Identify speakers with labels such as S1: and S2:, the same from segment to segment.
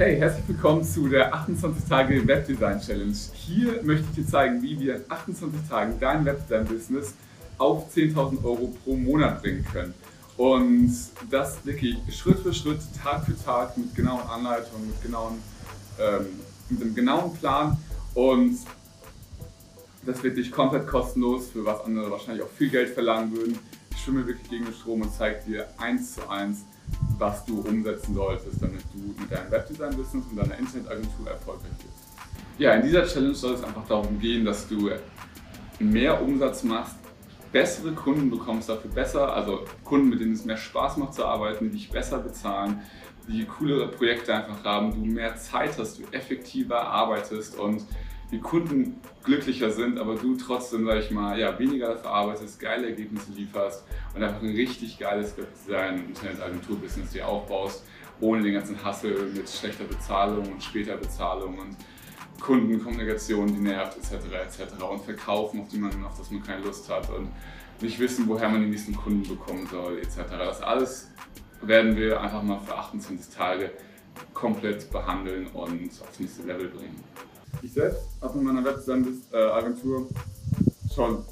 S1: Hey, herzlich willkommen zu der 28 Tage Webdesign Challenge. Hier möchte ich dir zeigen, wie wir in 28 Tagen dein Webdesign-Business auf 10.000 Euro pro Monat bringen können. Und das wirklich Schritt für Schritt, Tag für Tag mit genauen Anleitungen, mit, genauen, ähm, mit einem genauen Plan. Und das wird dich komplett kostenlos, für was andere wahrscheinlich auch viel Geld verlangen würden. Ich schwimme wirklich gegen den Strom und zeige dir eins zu eins, was du umsetzen solltest, damit du mit deinem Webdesign-Business und deiner Internetagentur erfolgreich wirst. Ja, in dieser Challenge soll es einfach darum gehen, dass du mehr Umsatz machst, bessere Kunden bekommst, dafür besser, also Kunden, mit denen es mehr Spaß macht zu arbeiten, die dich besser bezahlen, die coolere Projekte einfach haben, du mehr Zeit hast, du effektiver arbeitest und die Kunden glücklicher sind, aber du trotzdem, sag ich mal, ja, weniger dafür arbeitest, geile Ergebnisse lieferst und einfach ein richtig geiles Design- Internetagentur-Business dir aufbaust, ohne den ganzen Hassel mit schlechter Bezahlung und später Bezahlung und Kundenkommunikation, die nervt, etc. etc. und Verkaufen, auf, die man, auf das man keine Lust hat und nicht wissen, woher man die nächsten Kunden bekommen soll, etc. Das alles werden wir einfach mal für 28 Tage komplett behandeln und aufs nächste Level bringen. Ich selbst habe in meiner Webdesign-Agentur schon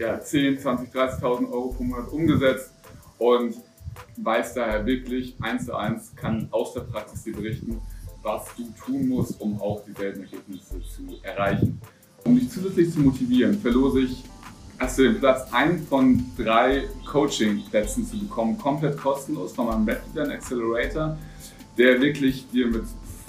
S1: ja, 10, 20, 30.000 Euro pro Monat umgesetzt und weiß daher wirklich eins zu eins, kann aus der Praxis dir berichten, was du tun musst, um auch dieselben Ergebnisse zu erreichen. Um dich zusätzlich zu motivieren, verlose ich hast du den Platz, einen von drei Coaching-Plätzen zu bekommen, komplett kostenlos von meinem Webdesign Accelerator, der wirklich dir mit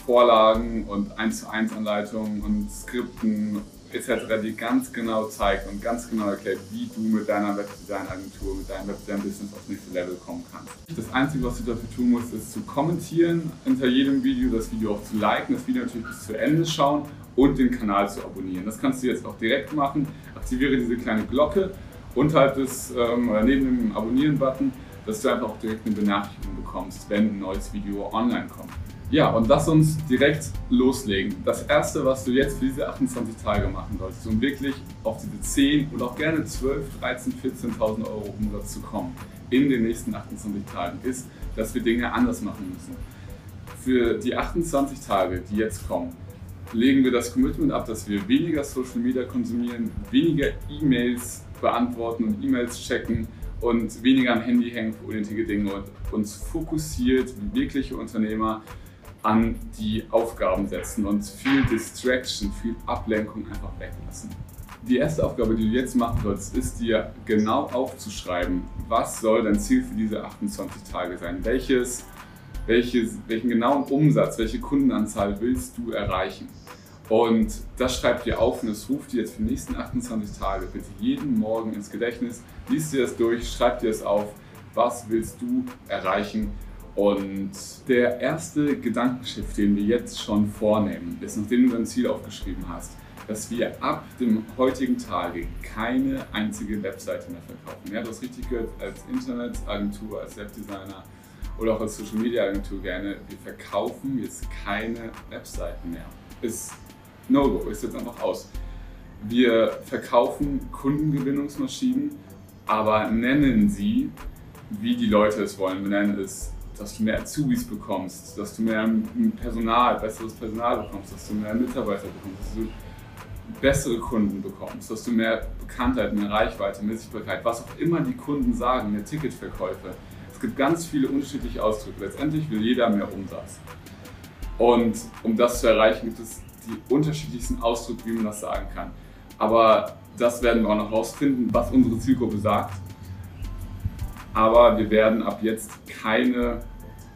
S1: Vorlagen und 1 zu 1 Anleitungen und Skripten etc., die ganz genau zeigt und ganz genau erklärt, wie du mit deiner Webdesign-Agentur, mit deinem Webdesign-Business aufs nächste Level kommen kannst. Das Einzige, was du dafür tun musst, ist zu kommentieren unter jedem Video, das Video auch zu liken, das Video natürlich bis zu Ende schauen und den Kanal zu abonnieren. Das kannst du jetzt auch direkt machen. Aktiviere diese kleine Glocke unterhalb des ähm, oder neben dem Abonnieren-Button, dass du einfach auch direkt eine Benachrichtigung bekommst, wenn ein neues Video online kommt. Ja, und lass uns direkt loslegen. Das erste, was du jetzt für diese 28 Tage machen solltest, um wirklich auf diese 10 und auch gerne 12, 13, 14.000 Euro Umsatz zu kommen in den nächsten 28 Tagen, ist, dass wir Dinge anders machen müssen. Für die 28 Tage, die jetzt kommen, legen wir das Commitment ab, dass wir weniger Social Media konsumieren, weniger E-Mails beantworten und E-Mails checken und weniger am Handy hängen für unnötige Dinge und uns fokussiert wirkliche Unternehmer an die Aufgaben setzen und viel Distraction, viel Ablenkung einfach weglassen. Die erste Aufgabe, die du jetzt machen sollst, ist dir genau aufzuschreiben, was soll dein Ziel für diese 28 Tage sein? Welches, welches, welchen genauen Umsatz, welche Kundenanzahl willst du erreichen? Und das schreib dir auf und das ruft dir jetzt für die nächsten 28 Tage bitte jeden Morgen ins Gedächtnis. Lies dir das durch, schreib dir das auf. Was willst du erreichen? Und der erste Gedankenschiff, den wir jetzt schon vornehmen, ist, nachdem du dein Ziel aufgeschrieben hast, dass wir ab dem heutigen Tage keine einzige Webseite mehr verkaufen. Ja, das richtig gehört als Internetagentur, als Webdesigner oder auch als Social Media Agentur gerne. Wir verkaufen jetzt keine Webseiten mehr. Ist No-Go, ist jetzt einfach aus. Wir verkaufen Kundengewinnungsmaschinen, aber nennen sie, wie die Leute es wollen. Wir nennen es dass du mehr Azubis bekommst, dass du mehr Personal, besseres Personal bekommst, dass du mehr Mitarbeiter bekommst, dass du bessere Kunden bekommst, dass du mehr Bekanntheit, mehr Reichweite, mehr Sichtbarkeit, was auch immer die Kunden sagen, mehr Ticketverkäufe. Es gibt ganz viele unterschiedliche Ausdrücke. Letztendlich will jeder mehr Umsatz. Und um das zu erreichen, gibt es die unterschiedlichsten Ausdrücke, wie man das sagen kann. Aber das werden wir auch noch rausfinden, was unsere Zielgruppe sagt. Aber wir werden ab jetzt keine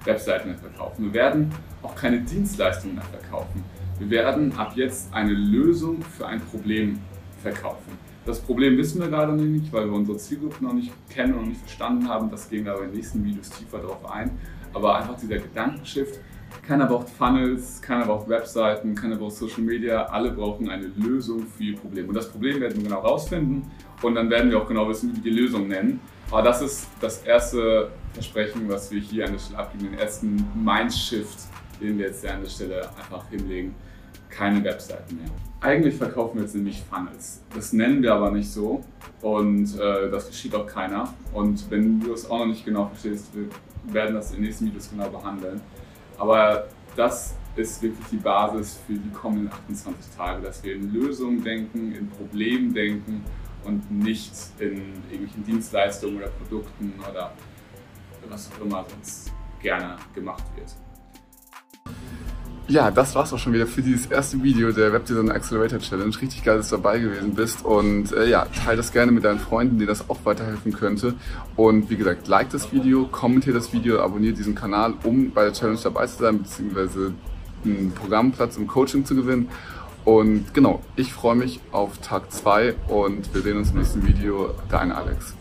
S1: Webseiten mehr verkaufen. Wir werden auch keine Dienstleistungen mehr verkaufen. Wir werden ab jetzt eine Lösung für ein Problem verkaufen. Das Problem wissen wir gerade nicht, weil wir unsere Zielgruppe noch nicht kennen und noch nicht verstanden haben. Das gehen wir aber in den nächsten Videos tiefer darauf ein. Aber einfach dieser Gedankenshift. Keiner braucht Funnels, keiner braucht Webseiten, keiner braucht Social Media. Alle brauchen eine Lösung für ihr Problem. Und das Problem werden wir genau rausfinden und dann werden wir auch genau wissen, wie wir die Lösung nennen. Aber das ist das erste Versprechen, was wir hier an der Stelle abgeben, den ersten Mindshift, den wir jetzt an der Stelle einfach hinlegen. Keine Webseiten mehr. Eigentlich verkaufen wir jetzt nämlich Funnels. Das nennen wir aber nicht so und äh, das geschieht auch keiner. Und wenn du es auch noch nicht genau verstehst, wir werden das in den nächsten Videos genau behandeln. Aber das ist wirklich die Basis für die kommenden 28 Tage, dass wir in Lösungen denken, in Problemen denken und nicht in irgendwelchen Dienstleistungen oder Produkten oder was auch immer sonst gerne gemacht wird.
S2: Ja, das war's auch schon wieder für dieses erste Video der Webdesign Accelerator Challenge. Richtig geil, dass du dabei gewesen bist und äh, ja, teile das gerne mit deinen Freunden, denen das auch weiterhelfen könnte. Und wie gesagt, like das Video, kommentiere das Video, abonniere diesen Kanal, um bei der Challenge dabei zu sein, beziehungsweise einen Programmplatz im Coaching zu gewinnen. Und genau, ich freue mich auf Tag 2 und wir sehen uns im nächsten Video. Dein Alex.